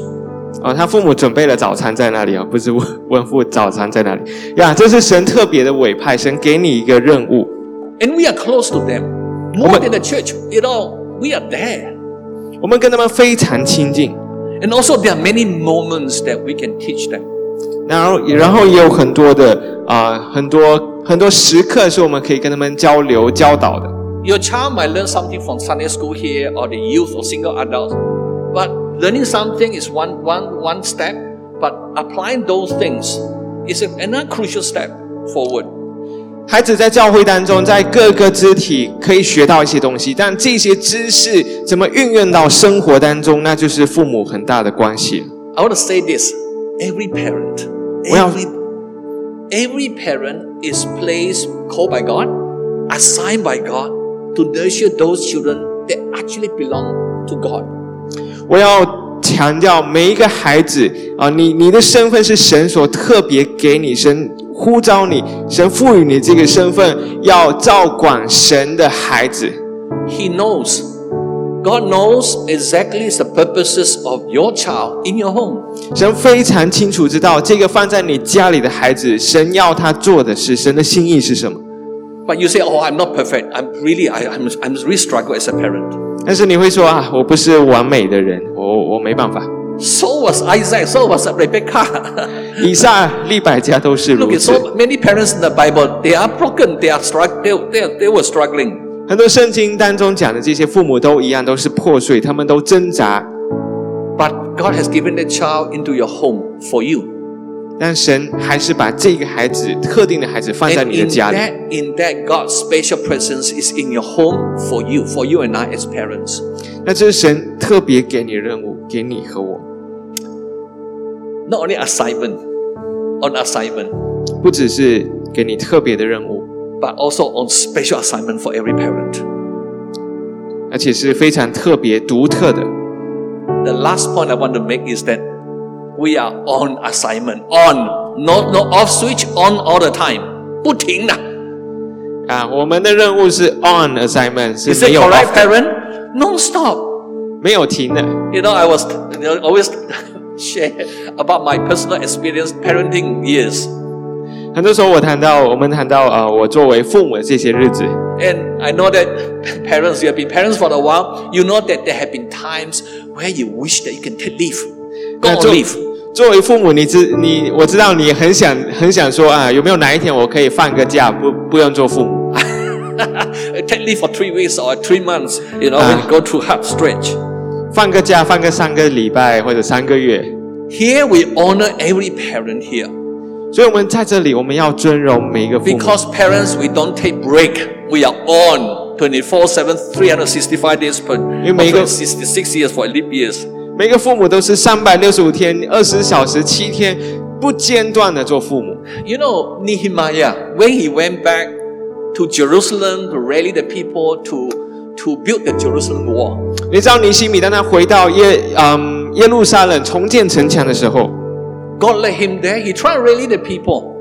哦，他父母准备了早餐在那里啊，不是问问父早餐在哪里呀？这是神特别的委派，神给你一个任务，And we are close to them. More Woman- than the church, you know, we are there. 我们跟他们非常亲近， And also, there are many moments that we can teach them. 然后然后也有很多的啊、很多很多时刻是我们可以跟他们交流教导的。 Your child might learn something from Sunday school here or the youth or single adults, but learning something is one, one, one step, but applying those things is another crucial step forward. 孩子在教会当中，在各个肢体可以学到一些东西，但这些知识怎么运用到生活当中，那就是父母很大的关系。I want to say this every parent, every, every parent is placed, called by God, assigned by God to nurture those children that actually belong to God. 我要强调，每一个孩子啊，你你的身份是神所特别给你，神呼召你，神赋予你这个身份，要照管神的孩子。 He knows. God knows exactly the purposes of your child in your home. 神非常清楚知道，这个放在你家里的孩子，神要他做的是神的心意是什么。 But you say, "Oh, I'm not perfect. I'm really, I, I'm, I'm really struggle as a parent." 但是你会说啊，我不是完美的人，我我没办法。So was Isaac. So was Rebecca. 以撒、利百加都是如此。so many parents in the Bible. They are broken. They are strugg- they, they, they were struggling. 很多圣经当中讲的这些父母都一样，都是破碎，他们都挣扎，But God has given the child into your home for you. 但神还是把这个孩子特定的孩子放在 And 你的 in 家里。 that, in that, God's special presence is in your home for you, for you and I as parents. 那这是神特别给你的任务，给你和我， Not only assignment, on assignment, 不只是给你特别的任务， but also on special assignment for every parent. 而且是非常特别、独特的。 The last point I want to make is that we are on assignment. On. No, no off switch, on all the time. 不停的。啊，我们的任务是 on assignment， Is 是 it 没有 correct, off 的 parent? Non stop. 没有停的。 You know, I was you know, always share about my personal experience parenting years. 很多时候我谈到，我们谈到啊、呃我作为父母的这些日子， And I know that parents, you have been parents for a while, you know that there have been times where you wish that you can take leave. Go 那 on 作 leave. 作为父母，你知你我知道你很想很想说啊，有没有哪一天我可以放个假，不不用做父母？take leave for three weeks or three months, you know, when you Ah. go through hard stretch. 放个假，放个三个礼拜或者三个月。Here we honor every parent here. 所以，我们在这里，我们要尊荣每一个父母，Because parents, we don't take break. We are on 24-7, 365 days per, You make a- or 66 years for leap years. 每个父母都是三百六十五天、二十小时、七天不间断的做父母。You know Nehemiah when he went back to Jerusalem to rally the people to to build the Jerusalem wall。你知道尼希米当他回到耶嗯耶路撒冷重建城墙的时候，God let him there. He tried to rally the people.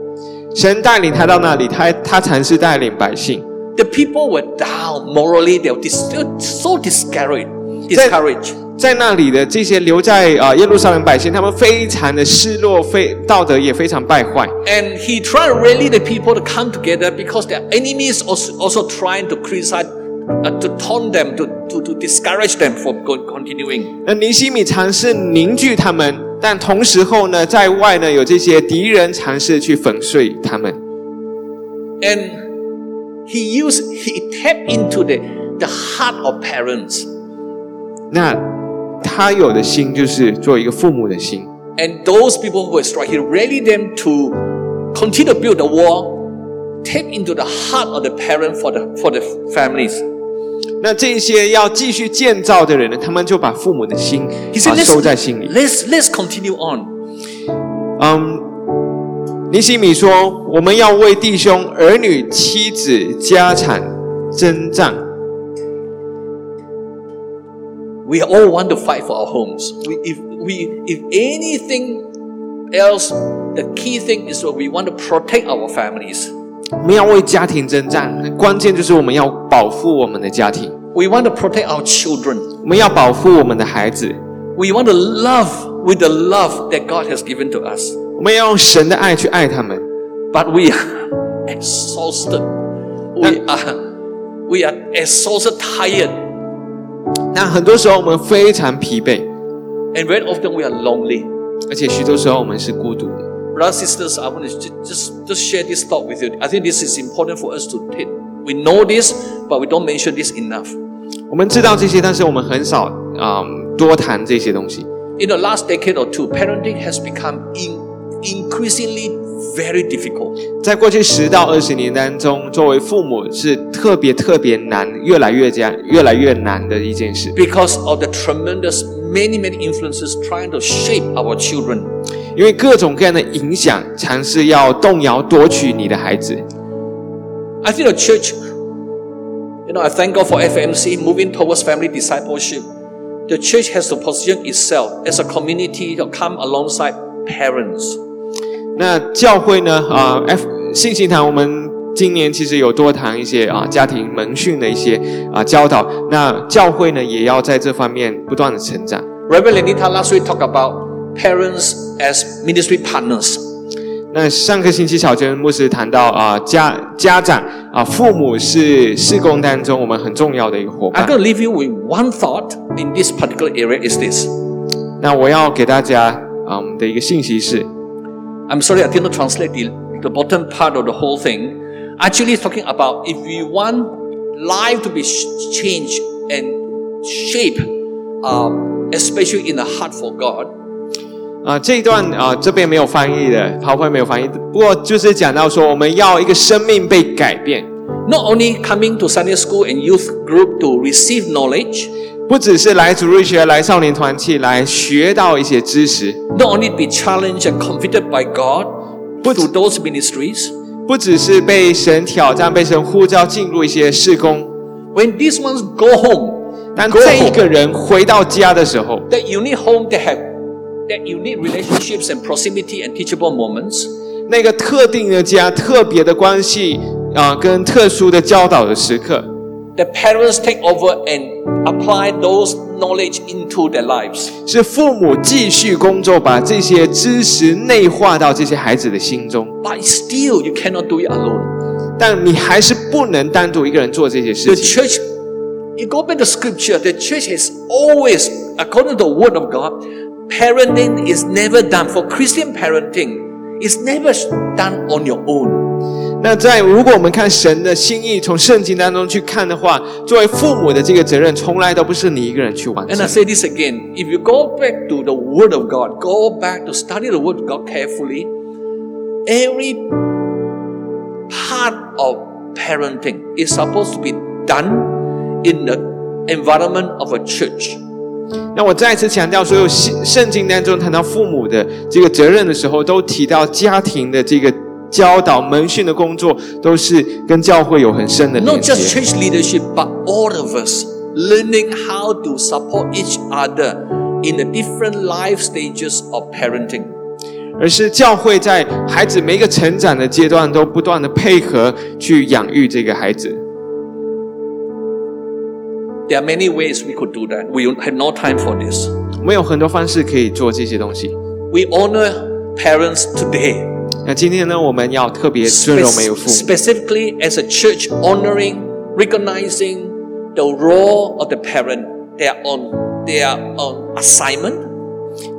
the people were down morally. They were so discouraged. Discouraged. 在那里的这些留在啊、耶路撒冷百姓，他们非常的失落，非道德也非常败坏。And he tried to rally the people to come together because their enemies also, also trying to criticize, uh, to taunt them, to, to, to discourage them from continuing. 那尼西米尝试凝聚他们，但同时候呢，在外呢有这些敌人尝试去粉碎他们。And he used, he tapped into the, the heart of parents. 那他有的心就是做一个父母的心，And those people who were struck, he rallied them to continue to build the wall, tap into the heart of the parent for the, for the families. 那这些要继续建造的人呢，他们就把父母的心啊收在心里。let's, let's continue on. 嗯，尼西米说，我们要为弟兄、儿女、妻子、家产征战。We all want to fight for our homes. We, if, we, if anything else, the key thing is that we want to protect our families. 我们要为家庭征战，关键就是我们要保护我们的家庭， We want to protect our children. 我们要保护我们的孩子， We want to love with the love that God has given to us. 我们要用神的爱去爱他们。 But we are exhausted. We are, we are exhausted, tired, 那很多时候我们非常疲惫， and very often we are lonely. 而且许多时候我们是孤独的。 Brothers and sisters, I want to ju- just, just share this thought with you. I think this is important for us to take. We know this, but we don't mention this enough. 我们知道这些，但是我们很少啊、嗯多谈这些东西。 In the last decade or two, parenting has become in, increasingly very difficult. 在过去十到二十年当中，作为父母是特别特别难，越来越加越来越难的一件事。 because of the tremendous many many influences trying to shape our children 因为各种各样的影响，尝试要动摇夺取你的孩子。 i think the church you know i thank god for fmc moving towards family discipleship the church has to position itself as a community to come alongside parents 那教会呢？啊、f 信息堂我们今年其实有多谈一些啊、家庭门训的一些啊、教导。那教会呢，也要在这方面不断的成长。reverend lenita last week talked about parents as ministry partners 那上个星期小娟牧师谈到啊、家家长啊、父母是事工当中我们很重要的一个伙伴 i'm going。to leave you with one thought in this particular area is this 那我要给大家啊、我们的一个信息是，I'm sorry, I didn't translate the, the bottom part of the whole thing. Actually, it's talking about if we want life to be sh- changed and shaped, um, especially in the heart for God, 啊、这一段啊、这边没有翻译的，跑会没有翻译。不过就是讲到说，我们要一个生命被改变， not only coming to Sunday school and youth group to receive knowledge, 不只是来主日学、来少年团契来学到一些知识，not only be challenged and convicted by God through those ministries. 不只是被神挑战、被神呼召进入一些事工。When these ones go home, 当这一个人回到家的时候，that unique home that have that unique relationships and proximity and teachable moments, 那个特定的家、特别的关系啊、跟特殊的教导的时刻，the parents take over and apply those knowledge into their lives. 是父母继续工作，把这些知识内化到这些孩子的心中。 But still, you cannot do it alone. 但你还是不能单独一个人做这些 The 事情。 church, you go back to scripture, the church has always, according to the word of God, parenting is never done. For Christian parenting, it's never done on your own. 那在如果我们看神的心意，从圣经当中去看的话，作为父母的这个责任，从来都不是你一个人去完 And 成 I。say this again if you go back to the Word of God, go back to study the Word of God carefully, every part of parenting is supposed to be done in the environment of a church. 那我再次强调，所有圣圣经当中谈到父母的这个责任的时候，都提到家庭的这个 教导、门训的工作，都是跟教会有很深的连 Not just 接。 church leadership, but all of us learning how to support each other in the different life stages of parenting. 而是教会在孩子每一个成长的阶段，都不断的配合去养育这个孩子。 There are many ways we could do that. We have no time for this. 我们有很多方式可以做这些东西。 We honor parents today. 那今天呢，我们要特别尊荣每个父母。specifically as a church honoring, recognizing the role of the parent. They are on their on assignment.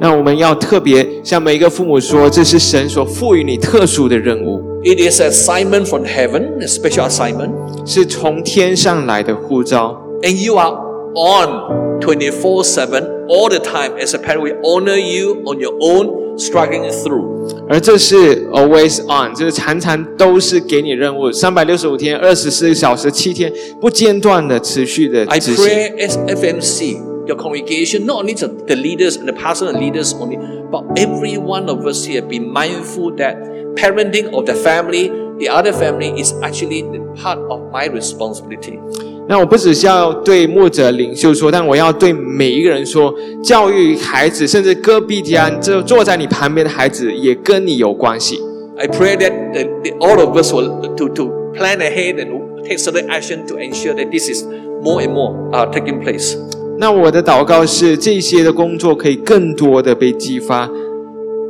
那我们要特别向每一个父母说，这是神所赋予你特殊的任务，It is assignment from heaven, a special assignment, 是从天上来的呼召。and you are on 24/7 all the time. As a parent, we honor you on your own struggling through. 而这是 always on，就是常常都是给你任务，三百六十五天、二十四小时、七天不间断的持续的 I pray as FMC, your congregation, not only the, the leaders and the pastors and leaders only, but every one of us here be mindful that parenting of the family, the other family is actually the part of my responsibility. 那我不只是要对牧者领袖说，但我要对每一个人说，教育孩子，甚至隔壁家这坐在你旁边的孩子，也跟你有关系。 I pray that the, the, all of us will to, to plan ahead and take certain action to ensure that this is more and more uh, taking place. 那我的祷告是，这些的工作可以更多的被激发。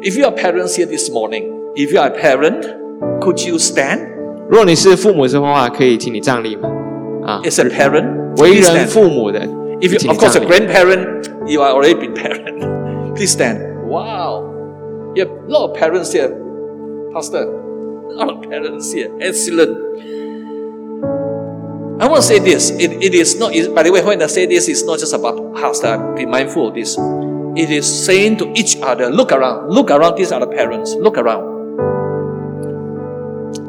If you are parents here this morning, if you are a parent, could you stand 如果你是父母的话，可以请你站立吗？啊， as a parent? 为 Please 人 stand. 父母的， If you, 请 of 你 course, a 站立。 grandparent, you are already been parent. Please stand. Wow, you have a lot of parents here, Pastor. A lot of parents here. Excellent. I want to say this. It, it is not. It, by the way, when I say this, it's not just about Pastor. Be mindful of this. It is saying to each other, look around, look around. These are the parents. Look around.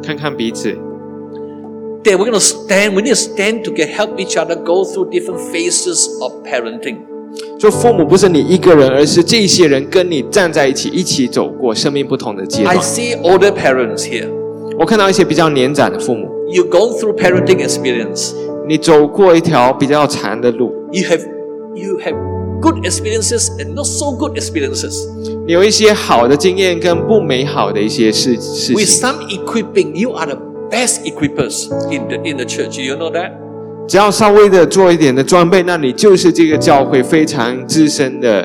看看彼此， That we're going to stand. We need to stand to get help each other go through different phases of parenting. 做父母不是你一个人，而是这些人跟你站在一起，一起走过生命不同的阶 I 段。 see older parents here. 我看到一些比较年长的父母， You've gone through parenting experience. 你走过一条比较长的路， You have you have good experiences and not so good experiences. 你有一些好的经验跟不美好的一些事事 With 情。 some equipping, you are the best equippers in the in the church. You know that? 只要稍微的做一点的装备，那你就是这个教会非常资深的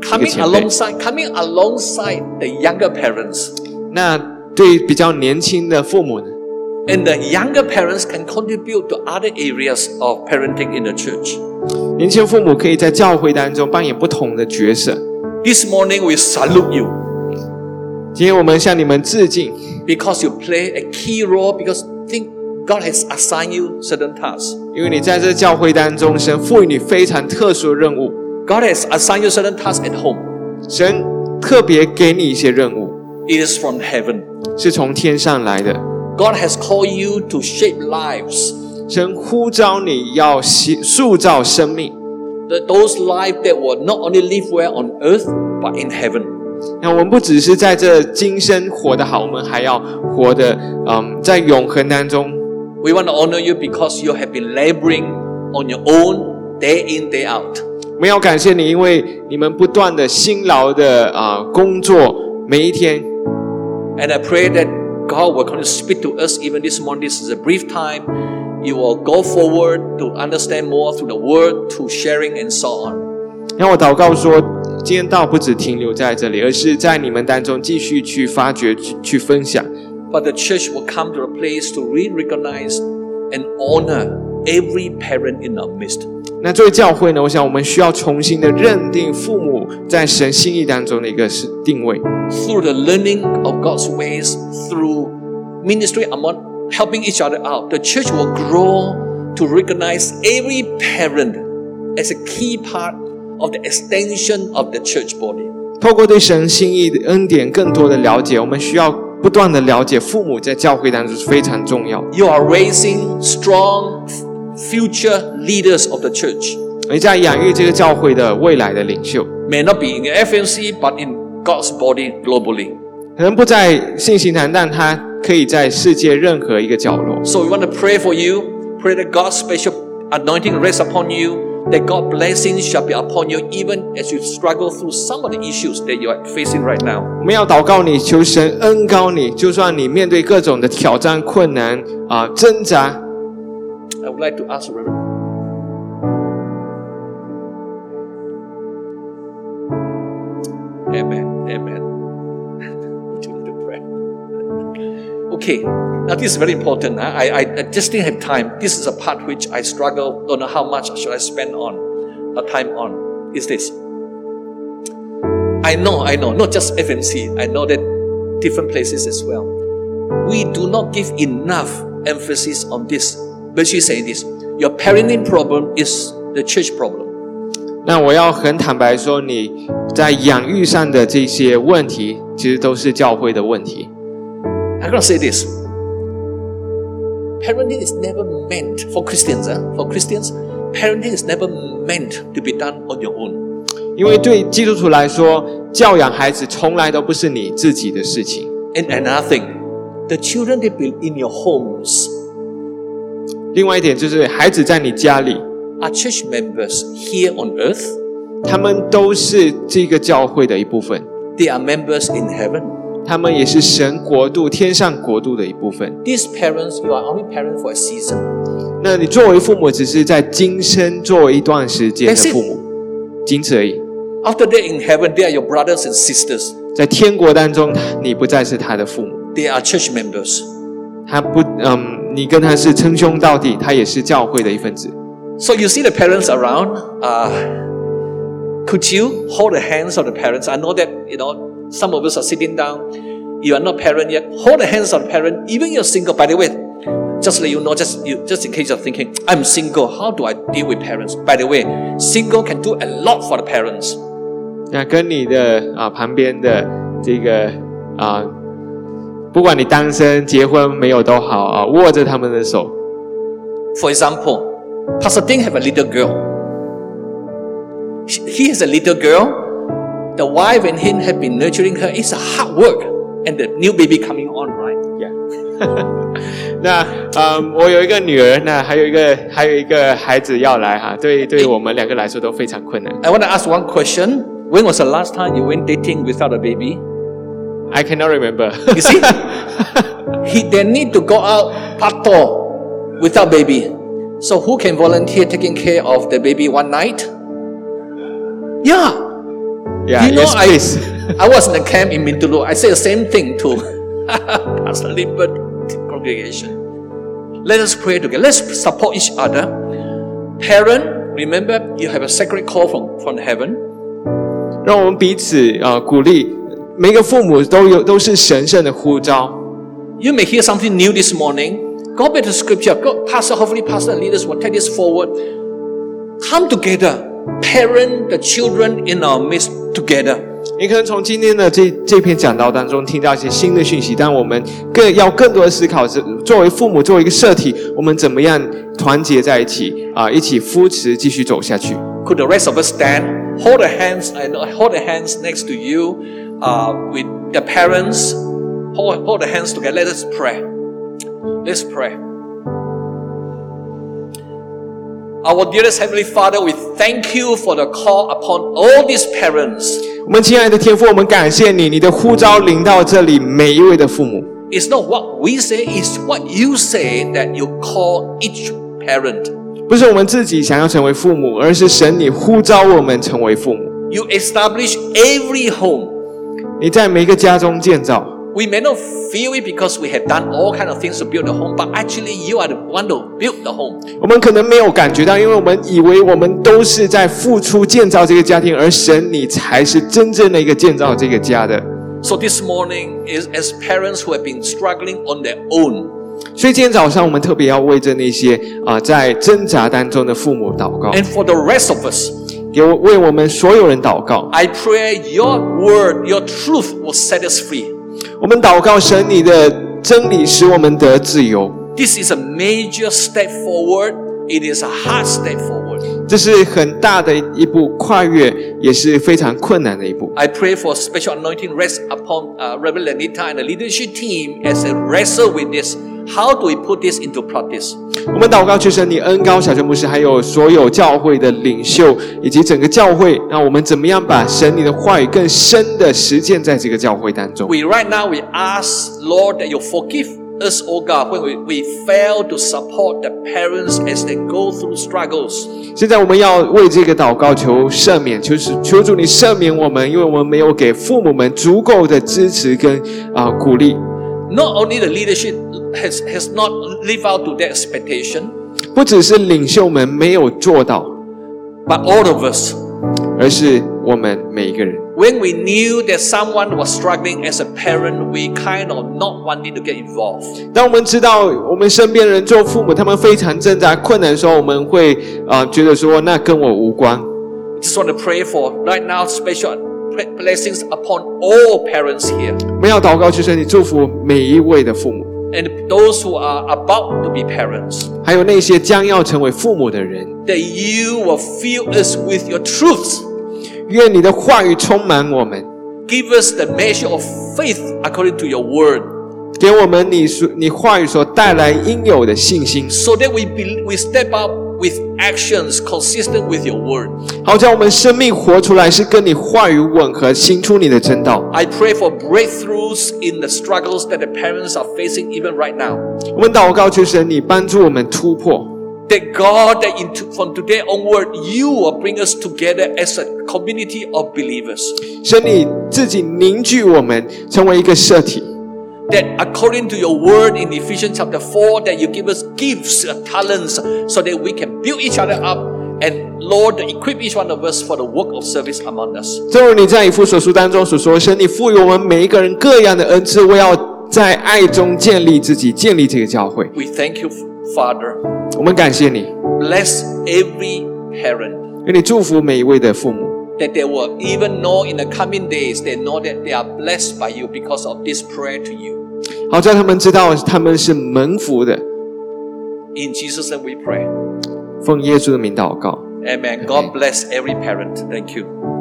一个 Coming 前辈。 alongside coming alongside the younger parents. 那对比较年轻的父母呢？ And the younger parents can contribute to other areas of parenting in the church. 年轻父母可以在教会当中扮演不同的角色。 This morning we salute you 今天我们向你们致敬， because you play a key role because think God has assigned you certain tasks. 因为你在这教会当中，神赋予你非常特殊的任务， God has assigned you certain tasks at home. 神特别给你一些任务， It is from heaven. 是从天上来的。 God has called you to shape lives. 神呼召你要塑塑造生命， That those lives that will not only live well on earth but in heaven. 那我们不只是在这今生活得好，我们还要活得嗯，在永恒当中。 We want to honor you because you have been laboring on your own day in, day out. 我们要感谢你，因为你们不断的辛劳的啊、工作，每一天。 And I pray that God will continue to speak to us even this morning. This is a brief time. You will go forward to understand more through the word, to sharing, and so on. 让我祷告说，今天道不只停留在这里，而是在你们当中继续去发掘、去去分享。 But the church will come to a place to re recognize and honor every parent in our midst. 那作为教会呢，我想我们需要重新的认定父母在神心意当中的一个是定位。 Through the learning of God's ways, through ministry among helping each other out, the church will grow to recognize every parent as a key part of the extension of the church body. 透过对神心意的恩典更多的了解，我们需要不断的了解父母在教会当中是非常重要的。 You are raising strong f- Future leaders of the church. 你在养育这个教会的未来的领袖，May not be in the FNC, but in God's body globally. 可能不在信息堂，但他可以在世界任何一个角落。So we want to pray for you. Pray that God's special anointing rests upon you. That God's blessings shall be upon you, even as you struggle through some of the issues that you are facing right now. 我们要祷告你，求神恩高你，就算你面对各种的挑战、困难啊、挣扎 like to ask Reverend. Amen. Amen. Need to pray. Okay, now this is very important. huh? I, I, I just didn't have time. This is a part which I struggle. Don't know how much should I spend on, uh, time on. Is this? I know, I know, not just FMC. I know that different places as well. We do not give enough emphasis on this. But she's saying this: your parenting problem is the church problem. 那我要很坦白说，你在养育上的这些问题，其实都是教会的问题。 I'm going to say this. Parenting is never meant for Christians. ah, For Christians, parenting is never meant to be done on your own. 因为对基督徒来说，教养孩子从来都不是你自己的事情。 And another thing, the children they be in your homes 另外一点就是，孩子在你家里，are church members here on earth. 他们都是这个教会的一部分，They are members in heaven. 他们也是神国度、天上国度的一部分。These parents, you are only parent for a season. 那你作为父母，只是在今生作为一段时间的 That's it. 父母，仅此而已。After that, in heaven, they are your brothers and sisters. 在天国当中，你不再是他的父母，They are church members. 他不，嗯，你跟他是称兄道弟，他也是教会的一份子。So you see the parents around. Uh, could you hold the hands of the parents? I know that you know some of us are sitting down. You are not parent yet. Hold the hands of the parent. Even you're single. By the way, just let you know, just you, just in case you're thinking, I'm single. How do I deal with parents? By the way, single can do a lot for the parents. 那跟你的啊旁边的这个啊，不管你单身、结婚没有都好啊，握着他们的手。 For example, Pastor Ding have a little girl. He he has a little girl. The wife and him have been nurturing her. It's a hard work, and the new baby coming on, right? 那嗯，我有一个女儿，那还有一个还有一个孩子要来哈，对对我们两个来说都非常困难。 I want to ask one question. When was the last time you went dating without a baby? I cannot remember. You see? he, they need to go out pato without baby. So who can volunteer taking care of the baby one night? Yeah. yeah, you know, yes, I, please. I was in the camp in Mindulu. I said the same thing to Pastor Limbert congregation. Let us pray together. Let's support each other. Parent, remember you have a sacred call from, from heaven. 让我们彼此啊、呃鼓励， 每个父母都有都是神圣的呼召。 You may hear something new this morning. Go back to scripture. Go, pastor, hopefully, pastor and leaders will take this forward. Come together. Parent the children in our midst together. 你可能从今天的这这篇讲道当中听到一些新的讯息，但我们更要更多的思考是，作为父母，作为一个社体，我们怎么样团结在一起啊、一起扶持，继续走下去。 Could the rest of us stand? Hold the hands and hold the hands next to you uh, with the parents. Hold, hold the hands together. Let us pray. Let's pray. Our dearest Heavenly Father, we thank you for the call upon all these parents. 我们亲爱的天父，我们感谢你，你的呼召临到这里每一位的父母。 It's not what we say, it's what you say that you call each parent. 不是我们自己想要成为父母，而是神你呼召我们成为父母。 You establish every home. 你在每一个家中建造， We may not feel it because we have done all kind of things to build the home, but actually you are the one to build the home. 我们可能没有感觉到，因为我们以为我们都是在付出建造这个家庭，而神你才是真正的一个建造这个家的。 So this morning is as parents who have been struggling on their own. 所以今天早上我们特别要为着那些啊、在挣扎当中的父母祷告， And for the rest of us, 给我为我们所有人祷告。 I pray your word, your truth will set us free. 我们祷告神你的真理使我们得自由， This is a major step forward. It is a hard step forward. 这是很大的一步跨越，也是非常困难的一步。 I pray for special anointing rest upon uh, Reverend Lenita and the leadership team as they wrestle with this. How do we put this into practice? 我们祷告，求神你恩高小泉牧师，还有所有教会的领袖以及整个教会，那我们怎么样把神你的话语更深的实践在这个教会当中。We right now we ask Lord that you forgive us, oh God, when we, we fail to support the parents as they go through struggles. 现在我们要为这个祷告求赦免，求是求主你赦免我们，因为我们没有给父母们足够的支持跟啊、鼓励。Not only the leadership has, has not lived out to their expectation, 不只是领袖们没有做到， but all of us. 而是我们每一个人。 When we knew that someone was struggling as a parent, we kind of not wanting to get involved. 当我们知道我们身边人做父母，他们非常挣扎困难的时候，我们会啊、觉得说那跟我无关。 Just want to pray for right now special blessings upon all parents here 我们要祷告，求神你祝福每一位的父母， and those who are about to be parents. 还有那些将要成为父母的人。 That you will fill us with your truths. 愿你的话语充满我们， Give us the measure of faith according to your word, 给我们你所你话语所带来应有的信心， so that we be, we step up with actions consistent with your word. 好叫我们生命活出来是跟你话语吻合，行出你的真道。 I pray for breakthroughs in the struggles that the parents are facing even right now. 我们祷告，求神你帮助我们突破， That God, that in, from today onward, you will bring us together as a community of believers. 神你自己凝聚我们，成为一个社体。 that according to your word in Ephesians chapter 4, that you give us gifts, uh, talents, so that we can build each other up and Lord equip each one of us for the work of service among us。正如你在以弗所书当中所说，神你赋予我们每一个人各样的恩赐，我要在爱中建立自己，建立这个教会。We thank you, Father。我们感谢你。Bless every parent。愿你祝福每一位的父母。that they will even know in the coming days, they know that they are blessed by you because of this prayer to you. 好叫他们知道他们是蒙福的。 In Jesus' name we pray. 奉耶稣的名祷告。 Amen. God bless every parent. Thank you.